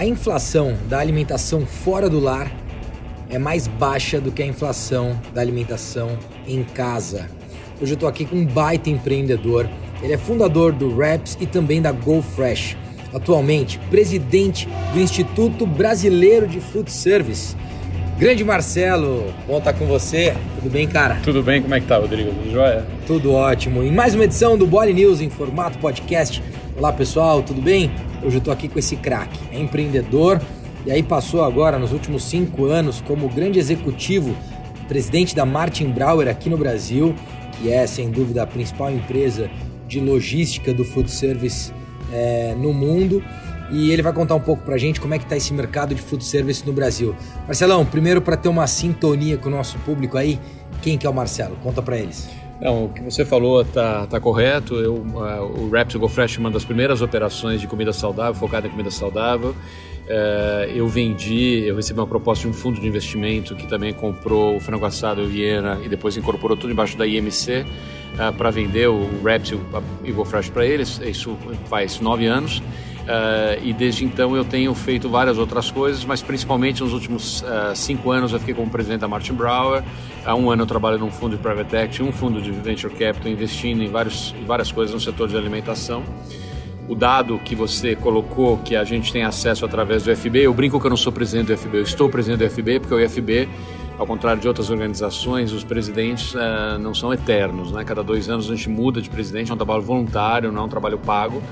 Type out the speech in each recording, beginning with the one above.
A inflação da alimentação fora do lar é mais baixa do que a inflação da alimentação em casa. Hoje eu estou aqui com um baita empreendedor. Ele é fundador do Raps e também da Go Fresh. Atualmente, presidente do Instituto Brasileiro de Food Service. Grande Marcelo, bom estar com você. Tudo bem, cara? Tudo bem, como é que tá, Rodrigo? Tudo jóia? Tudo ótimo. Em mais uma edição do Body News em formato podcast. Olá, pessoal, tudo bem? Hoje eu estou aqui com esse craque. É empreendedor e aí passou agora, nos últimos cinco anos, como grande executivo, presidente da Martin Brauer aqui no Brasil, que é, sem dúvida, a principal empresa de logística do food service é, no mundo e ele vai contar um pouco pra gente como é que tá esse mercado de food service no Brasil. Marcelão, primeiro para ter uma sintonia com o nosso público aí, quem que é o Marcelo? Conta para eles. Não, o que você falou tá, tá correto. Eu, uh, o Raps Go Fresh é uma das primeiras operações de comida saudável, focada em comida saudável. Uh, eu vendi, eu recebi uma proposta de um fundo de investimento que também comprou o frango assado Viena e depois incorporou tudo embaixo da IMC uh, eh, para vender o Raps e o Go Fresh para eles. Isso faz nove anos. Uh, e desde então eu tenho feito várias outras coisas, mas principalmente nos últimos uh, cinco anos eu fiquei como presidente da Martin Brower. Há um ano eu trabalho num fundo de private equity, um fundo de venture capital, investindo em, vários, em várias coisas no setor de alimentação. O dado que você colocou, que a gente tem acesso através do FB, eu brinco que eu não sou presidente do FB, eu estou presidente do FB, porque o FB, ao contrário de outras organizações, os presidentes uh, não são eternos. Né? Cada dois anos a gente muda de presidente, é um trabalho voluntário, não é um trabalho pago.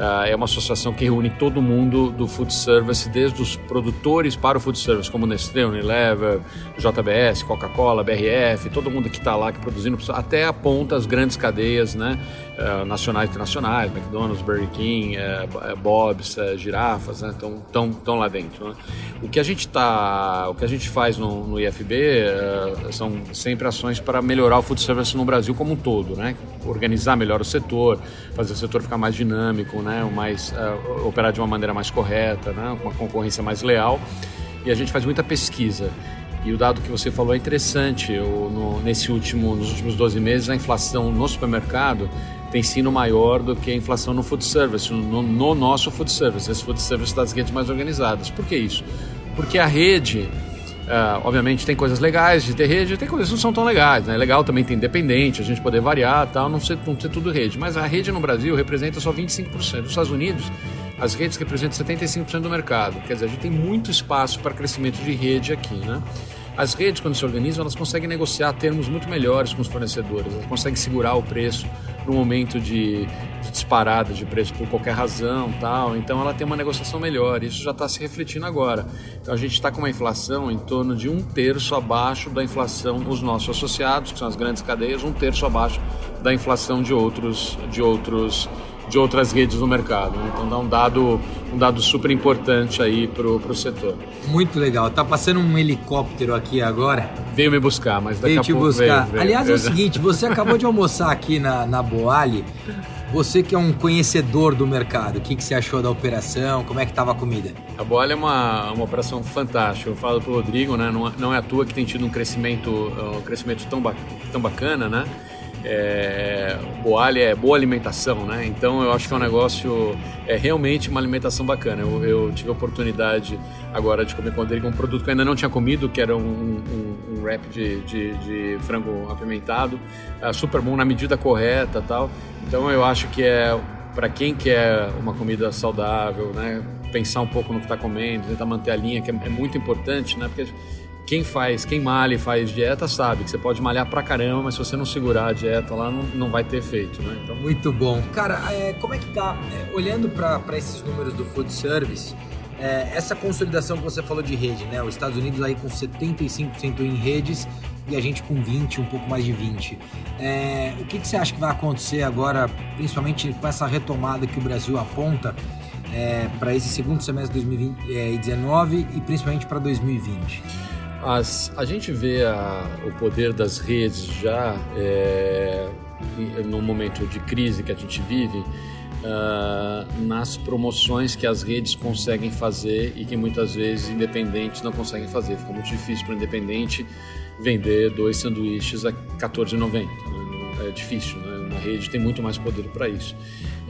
Uh, é uma associação que reúne todo mundo do food service, desde os produtores para o food service, como Nestlé, Unilever, JBS, Coca-Cola, BRF, todo mundo que está lá que produzindo, até a ponta as grandes cadeias, né, uh, nacionais e internacionais, McDonald's, Burger King, uh, Bob's, girafas, né, estão tão lá dentro. Né? O que a gente tá, o que a gente faz no, no IFB são sempre ações para melhorar o food service no Brasil como um todo, né, organizar melhor o setor, fazer o setor ficar mais dinâmico, né, né, mais, uh, operar de uma maneira mais correta, né, uma concorrência mais leal. E a gente faz muita pesquisa. E o dado que você falou é interessante. Eu, no, nesse último, nos últimos 12 meses, a inflação no supermercado tem sido maior do que a inflação no food service, no, no nosso food service, esse food service das redes mais organizadas. Por que isso? Porque a rede Uh, obviamente tem coisas legais de ter rede, tem coisas que não são tão legais. Né? É legal também ter independente, a gente poder variar tal, não ser, não ser tudo rede. Mas a rede no Brasil representa só 25%. Nos Estados Unidos, as redes representam 75% do mercado. Quer dizer, a gente tem muito espaço para crescimento de rede aqui. Né? As redes, quando se organizam, elas conseguem negociar termos muito melhores com os fornecedores, elas conseguem segurar o preço no momento de, disparada de preço por qualquer razão, tal. Então, ela tem uma negociação melhor. Isso já está se refletindo agora. Então, a gente está com uma inflação em torno de um terço abaixo da inflação dos nossos associados, que são as grandes cadeias, um terço abaixo da inflação de outros, de outros de outras redes no mercado. Né? Então dá um dado, um dado super importante aí para o setor. Muito legal. Tá passando um helicóptero aqui agora. Veio me buscar, mas daqui veio a te pouco buscar. Veio, veio, Aliás, é o seguinte, você acabou de almoçar aqui na, na Boali. Você que é um conhecedor do mercado, o que, que você achou da operação? Como é que estava a comida? A Boali é uma, uma operação fantástica. Eu falo para o Rodrigo, né? Não, não é à toa que tem tido um crescimento, um crescimento tão, ba tão bacana, né? É, Boalha é boa alimentação, né? Então eu acho que é um negócio, é realmente uma alimentação bacana. Eu, eu tive a oportunidade agora de comer com ele um produto que eu ainda não tinha comido, que era um, um, um wrap de, de, de, frango apimentado, é, super bom na medida correta tal. Então eu acho que é para quem quer uma comida saudável, né? Pensar um pouco no que está comendo, tentar manter a linha, que é, é muito importante, né? Porque quem faz, quem malha e faz dieta sabe que você pode malhar pra caramba, mas se você não segurar a dieta lá, não, não vai ter efeito, né? Então... Muito bom. Cara, é, como é que tá? É, olhando para esses números do food service, é, essa consolidação que você falou de rede, né? Os Estados Unidos aí com 75% em redes e a gente com 20, um pouco mais de 20. É, o que, que você acha que vai acontecer agora, principalmente com essa retomada que o Brasil aponta é, para esse segundo semestre de 2019 e principalmente para 2020? As, a gente vê a, o poder das redes já é, no momento de crise que a gente vive, uh, nas promoções que as redes conseguem fazer e que muitas vezes independentes não conseguem fazer. Fica muito difícil para o independente vender dois sanduíches a R$14,90. Né? É difícil, né? na rede tem muito mais poder para isso.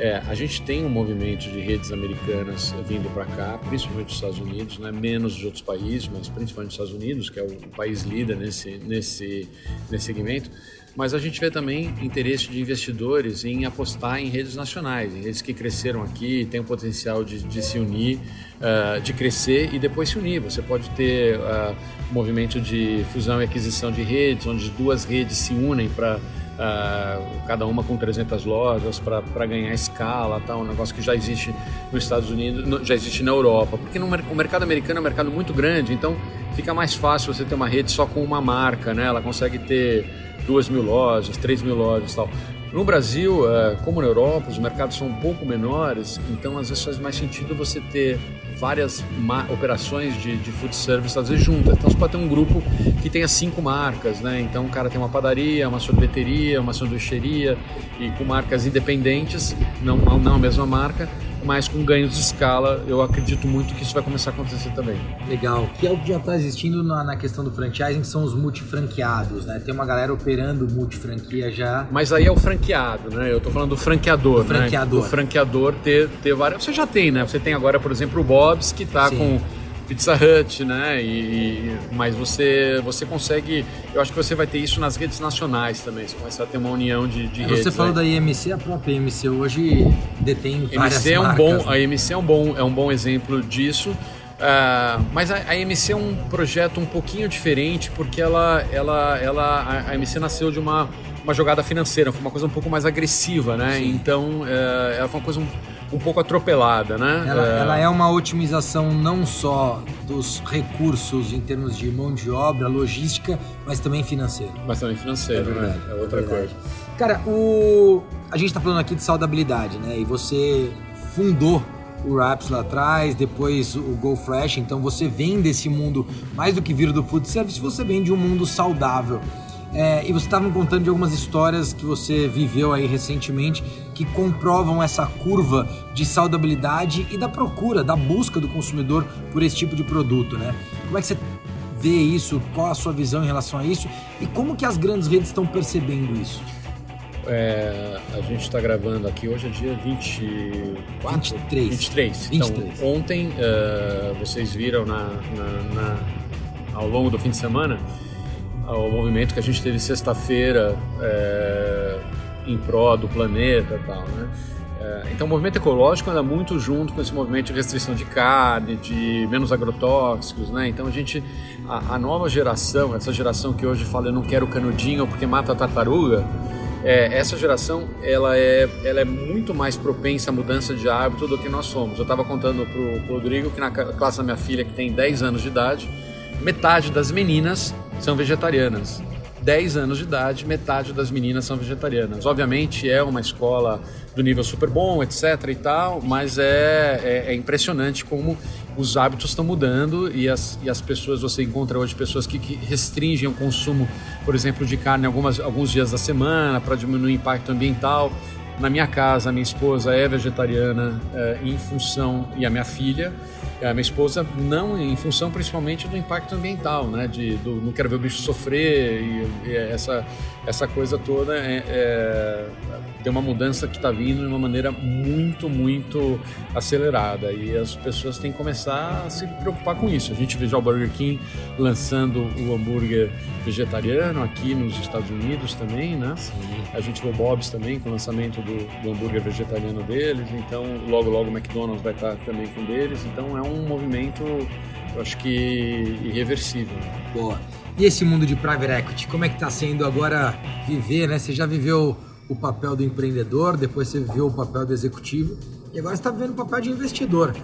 É, a gente tem um movimento de redes americanas vindo para cá, principalmente dos Estados Unidos, né? menos de outros países, mas principalmente dos Estados Unidos, que é o país líder nesse, nesse, nesse segmento. Mas a gente vê também interesse de investidores em apostar em redes nacionais, em redes que cresceram aqui, têm o potencial de, de se unir, uh, de crescer e depois se unir. Você pode ter uh, movimento de fusão e aquisição de redes, onde duas redes se unem para Uh, cada uma com 300 lojas para ganhar escala, tal, um negócio que já existe nos Estados Unidos, já existe na Europa, porque no, o mercado americano é um mercado muito grande, então fica mais fácil você ter uma rede só com uma marca, né? Ela consegue ter duas mil lojas, três mil lojas, tal. No Brasil, uh, como na Europa, os mercados são um pouco menores, então às vezes faz mais sentido você ter várias operações de, de food service às vezes juntas. Então você pode ter um grupo que tenha cinco marcas, né? Então o cara tem uma padaria, uma sorveteria, uma sanduicheria e com marcas independentes, não, não a mesma marca, mas com ganhos de escala, eu acredito muito que isso vai começar a acontecer também. Legal. Que é o que já está existindo na, na, questão do franchising, são os multifranqueados, né? Tem uma galera operando multifranquia já. Mas aí é o franqueado, né? Eu estou falando do franqueador, o franqueador. Né? O franqueador ter, ter várias... Você já tem, né? Você tem agora, por exemplo, o Bob's, que está com Pizza Hut, né? E, mas você, você consegue. Eu acho que você vai ter isso nas redes nacionais também. Você começa a ter uma união de, de é, redes. Você falou né? da IMC, a própria IMC hoje detém várias IMC é um marcas, bom, né? A IMC é um bom, é um bom exemplo disso. Uh, mas a, a IMC é um projeto um pouquinho diferente porque ela, ela, ela, a, a IMC nasceu de uma, uma jogada financeira, foi uma coisa um pouco mais agressiva, né? Sim. Então, uh, ela foi uma coisa um, um pouco atropelada, né? Ela é... ela é uma otimização não só dos recursos em termos de mão de obra, logística, mas também financeiro. Mas também financeiro, é verdade, né? É outra é coisa. Cara, o... a gente está falando aqui de saudabilidade, né? E você fundou o Raps lá atrás, depois o Go Fresh, então você vem desse mundo, mais do que vir do food service, você vem de um mundo saudável. É, e você estava me contando de algumas histórias que você viveu aí recentemente que comprovam essa curva de saudabilidade e da procura, da busca do consumidor por esse tipo de produto, né? Como é que você vê isso? Qual a sua visão em relação a isso? E como que as grandes redes estão percebendo isso? É, a gente está gravando aqui, hoje é dia 24? 23. 23. 23. Então, ontem uh, vocês viram na, na, na, ao longo do fim de semana o movimento que a gente teve sexta-feira é, em pró do planeta e tal, né? É, então o movimento ecológico anda muito junto com esse movimento de restrição de carne, de menos agrotóxicos, né? Então a gente, a, a nova geração, essa geração que hoje fala eu não quero canudinho porque mata a tartaruga, é, essa geração ela é, ela é muito mais propensa à mudança de hábito do que nós somos. Eu estava contando para o Rodrigo que na classe da minha filha, que tem 10 anos de idade, metade das meninas são vegetarianas. 10 anos de idade, metade das meninas são vegetarianas. Obviamente é uma escola do nível super bom, etc e tal, mas é, é, é impressionante como os hábitos estão mudando e as, e as pessoas, você encontra hoje pessoas que, que restringem o consumo, por exemplo, de carne algumas, alguns dias da semana para diminuir o impacto ambiental. Na minha casa, a minha esposa é vegetariana é, em função, e a minha filha, a minha esposa não em função principalmente do impacto ambiental, né? De do, não quero ver o bicho sofrer e, e essa essa coisa toda é, é tem uma mudança que está vindo de uma maneira muito muito acelerada e as pessoas têm que começar a se preocupar com isso. A gente vê já o Burger King lançando o hambúrguer vegetariano aqui nos Estados Unidos também, né? Sim. A gente vê o Bob's também com o lançamento do, do hambúrguer vegetariano deles. Então logo logo o McDonald's vai estar também com deles. Então é um movimento, eu acho que irreversível. Boa. E esse mundo de private equity, como é que está sendo agora viver, né? Você já viveu o papel do empreendedor, depois você viveu o papel do executivo e agora está vivendo o papel de investidor.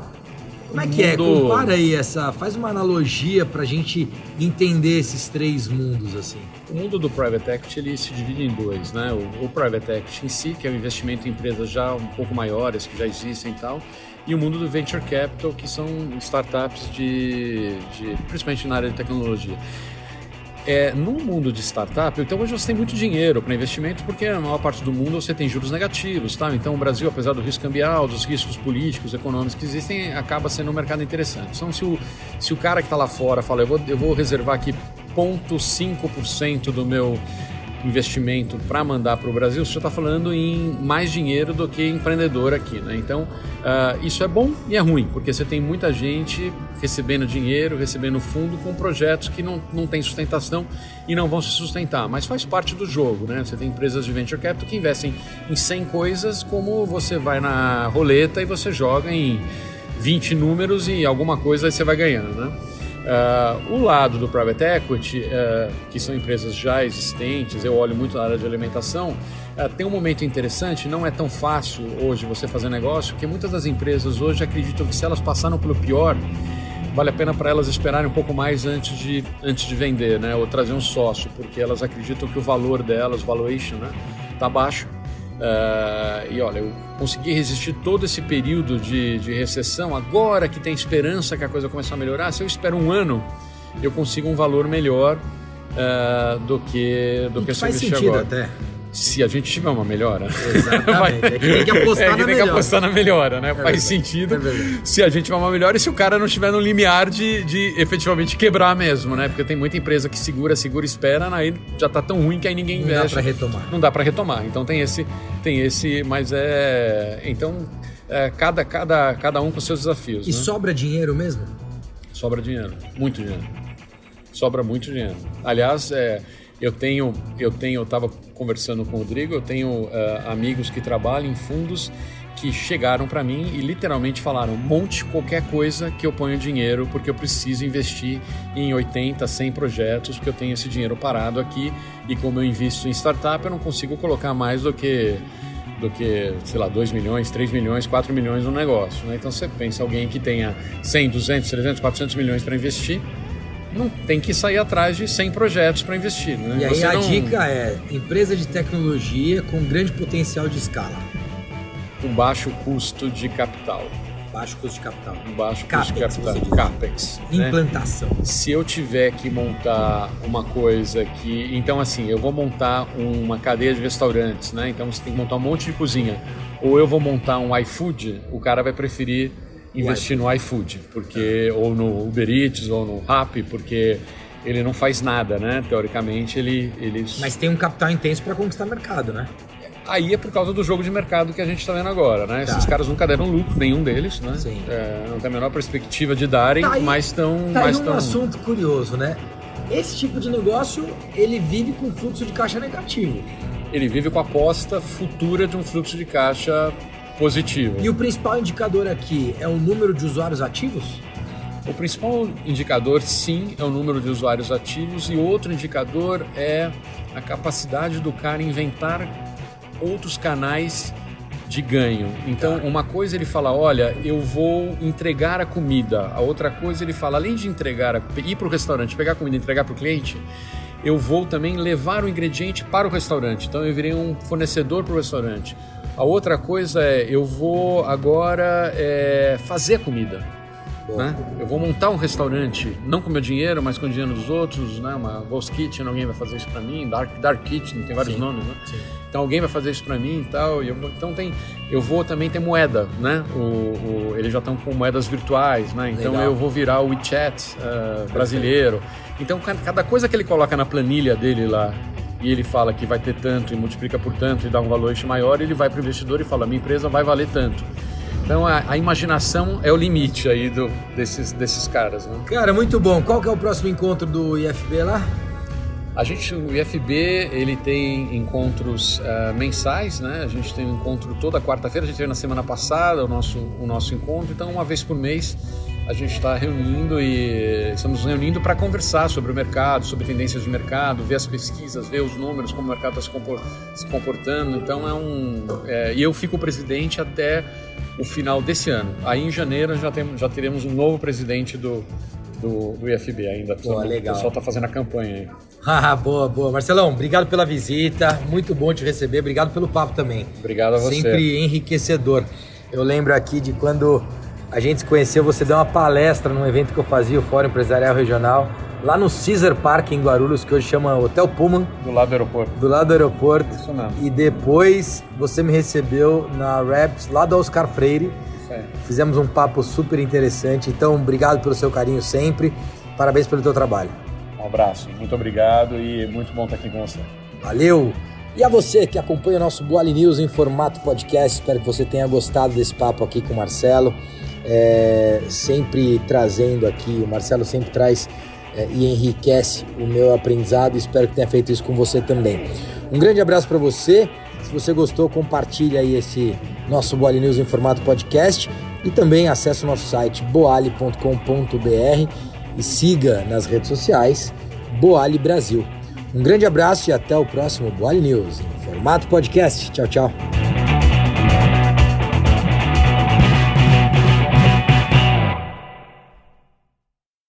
Como é que é? Compara aí essa, faz uma analogia para a gente entender esses três mundos assim. O mundo do private equity ele se divide em dois, né? O, o private equity em si, que é o investimento em empresas já um pouco maiores que já existem e tal, e o mundo do venture capital, que são startups de, de principalmente na área de tecnologia. É, no mundo de startup, então hoje você tem muito dinheiro para investimento, porque na maior parte do mundo você tem juros negativos, tá? Então o Brasil, apesar do risco cambial, dos riscos políticos, econômicos que existem, acaba sendo um mercado interessante. Então se o, se o cara que está lá fora fala, eu vou, eu vou reservar aqui 0,5% do meu investimento para mandar para o Brasil, você está falando em mais dinheiro do que empreendedor aqui. Né? Então, uh, isso é bom e é ruim, porque você tem muita gente recebendo dinheiro, recebendo fundo com projetos que não, não têm sustentação e não vão se sustentar. Mas faz parte do jogo. Né? Você tem empresas de venture capital que investem em 100 coisas, como você vai na roleta e você joga em 20 números e alguma coisa você vai ganhando. Né? Uh, o lado do private equity, uh, que são empresas já existentes, eu olho muito na área de alimentação, uh, tem um momento interessante, não é tão fácil hoje você fazer negócio, porque muitas das empresas hoje acreditam que se elas passaram pelo pior, vale a pena para elas esperarem um pouco mais antes de, antes de vender, né? ou trazer um sócio, porque elas acreditam que o valor delas, valuation, né, está baixo Uh, e olha, eu consegui resistir todo esse período de, de, recessão. Agora que tem esperança que a coisa começar a melhorar, se eu espero um ano, eu consigo um valor melhor uh, do que do que, que se eu investir agora. Até se a gente tiver uma melhora. Exatamente. é que tem que apostar é que na tem melhora. que apostar na melhora, né? É Faz sentido é se a gente tiver uma melhora e se o cara não estiver no limiar de, de efetivamente quebrar mesmo, né? Porque tem muita empresa que segura, segura, espera, aí já tá tão ruim que aí ninguém investe. Não dá para retomar. Não dá para retomar. Então tem esse, tem esse, mas é, então é, cada, cada, cada um com seus desafios. E né? sobra dinheiro mesmo? Sobra dinheiro, muito dinheiro. Sobra muito dinheiro. Aliás, é, eu tenho, eu tenho, eu estava conversando com o Rodrigo, eu tenho uh, amigos que trabalham em fundos que chegaram para mim e literalmente falaram: monte qualquer coisa que eu ponha dinheiro, porque eu preciso investir em 80, 100 projetos, porque eu tenho esse dinheiro parado aqui e como eu invisto em startup, eu não consigo colocar mais do que do que, sei lá, 2 milhões, 3 milhões, 4 milhões no negócio. Né? Então você pensa alguém que tenha 100, 200, 300, 400 milhões para investir, não tem que sair atrás de 100 projetos para investir. Né? E aí Você a não... dica é empresa de tecnologia com grande potencial de escala. Com baixo custo de capital. Baixo custo de capital. Com baixo Capex, custo de capital. Capex. Né? Implantação. Se eu tiver que montar uma coisa que. Então, assim, eu vou montar uma cadeia de restaurantes, né? Então você tem que montar um monte de cozinha. Ou eu vou montar um iFood, o cara vai preferir investir no iFood, porque ou no Uber Eats ou no Rappi, porque ele não faz nada, né? Teoricamente ele, ele... Mas tem um capital intenso para conquistar mercado, né? Aí é por causa do jogo de mercado que a gente está vendo agora, né? Tá. Esses caras nunca deram lucro, nenhum deles, né? Sim. É, não tem a menor perspectiva de darem, tá aí, mas estão... Tá mas aí um tão... assunto curioso, né? Esse tipo de negócio, ele vive com fluxo de caixa negativo. Ele vive com a aposta futura de um fluxo de caixa positivo. E o principal indicador aqui é o número de usuários ativos? O principal indicador, sim, é o número de usuários ativos, e outro indicador é a capacidade do cara inventar outros canais de ganho. Então, tá. uma coisa ele fala, olha, eu vou entregar a comida. A outra coisa ele fala, além de entregar, a, ir para o restaurante, pegar a comida e entregar para o cliente, eu vou também levar o ingrediente para o restaurante. Então, eu virei um fornecedor para o restaurante. A outra coisa é, eu vou agora é, fazer comida. Né? Eu vou montar um restaurante, não com meu dinheiro, mas com o dinheiro dos outros, né? Uma Ghost Kitchen, alguém vai fazer isso para mim, Dark, Dark Kitchen, tem vários Sim. nomes, né? Sim. Então alguém vai fazer isso para mim e tal. E eu, então tem, eu vou também ter moeda, né? O, o eles já estão com moedas virtuais, né? Então Legal. eu vou virar o WeChat uh, brasileiro. Então cada coisa que ele coloca na planilha dele lá e ele fala que vai ter tanto e multiplica por tanto e dá um valor maior, ele vai para o investidor e fala: minha empresa vai valer tanto. Então a, a, imaginação é o limite aí do, desses, desses caras. Né? Cara, muito bom. Qual que é o próximo encontro do IFB lá? A gente, o IFB, ele tem encontros uh, mensais, né? A gente tem um encontro toda quarta-feira, a gente teve na semana passada o nosso, o nosso encontro, então uma vez por mês a gente está reunindo e estamos reunindo para conversar sobre o mercado, sobre tendências de mercado, ver as pesquisas, ver os números, como o mercado está se, comportando. Então é um. É, e eu fico presidente até o final desse ano. Aí em janeiro já, tem, já teremos um novo presidente do, do, do IFB ainda. Boa, legal. O pessoal está fazendo a campanha aí. Ah, boa, boa. Marcelão, obrigado pela visita. Muito bom te receber. Obrigado pelo papo também. Obrigado a você. Sempre enriquecedor. Eu lembro aqui de quando a gente se conheceu, você deu uma palestra num evento que eu fazia, o Fórum Empresarial Regional, lá no Caesar Park em Guarulhos, que hoje chama Hotel Pullman. Do lado do aeroporto. Do lado do aeroporto. Isso mesmo. E depois você me recebeu na Raps, lá do Oscar Freire. Isso aí. Fizemos um papo super interessante. Então, obrigado pelo seu carinho sempre. Parabéns pelo teu trabalho. Um abraço, muito obrigado e muito bom estar aqui com você. Valeu! E a você que acompanha o nosso Boali News em formato podcast, espero que você tenha gostado desse papo aqui com o Marcelo. É, sempre trazendo aqui, o Marcelo sempre traz é, e enriquece o meu aprendizado. Espero que tenha feito isso com você também. Um grande abraço para você. Se você gostou, compartilhe aí esse nosso Boali News em formato podcast e também acesse o nosso site boali.com.br e siga nas redes sociais Boali Brasil. Um grande abraço e até o próximo Boali News, em formato podcast. Tchau, tchau.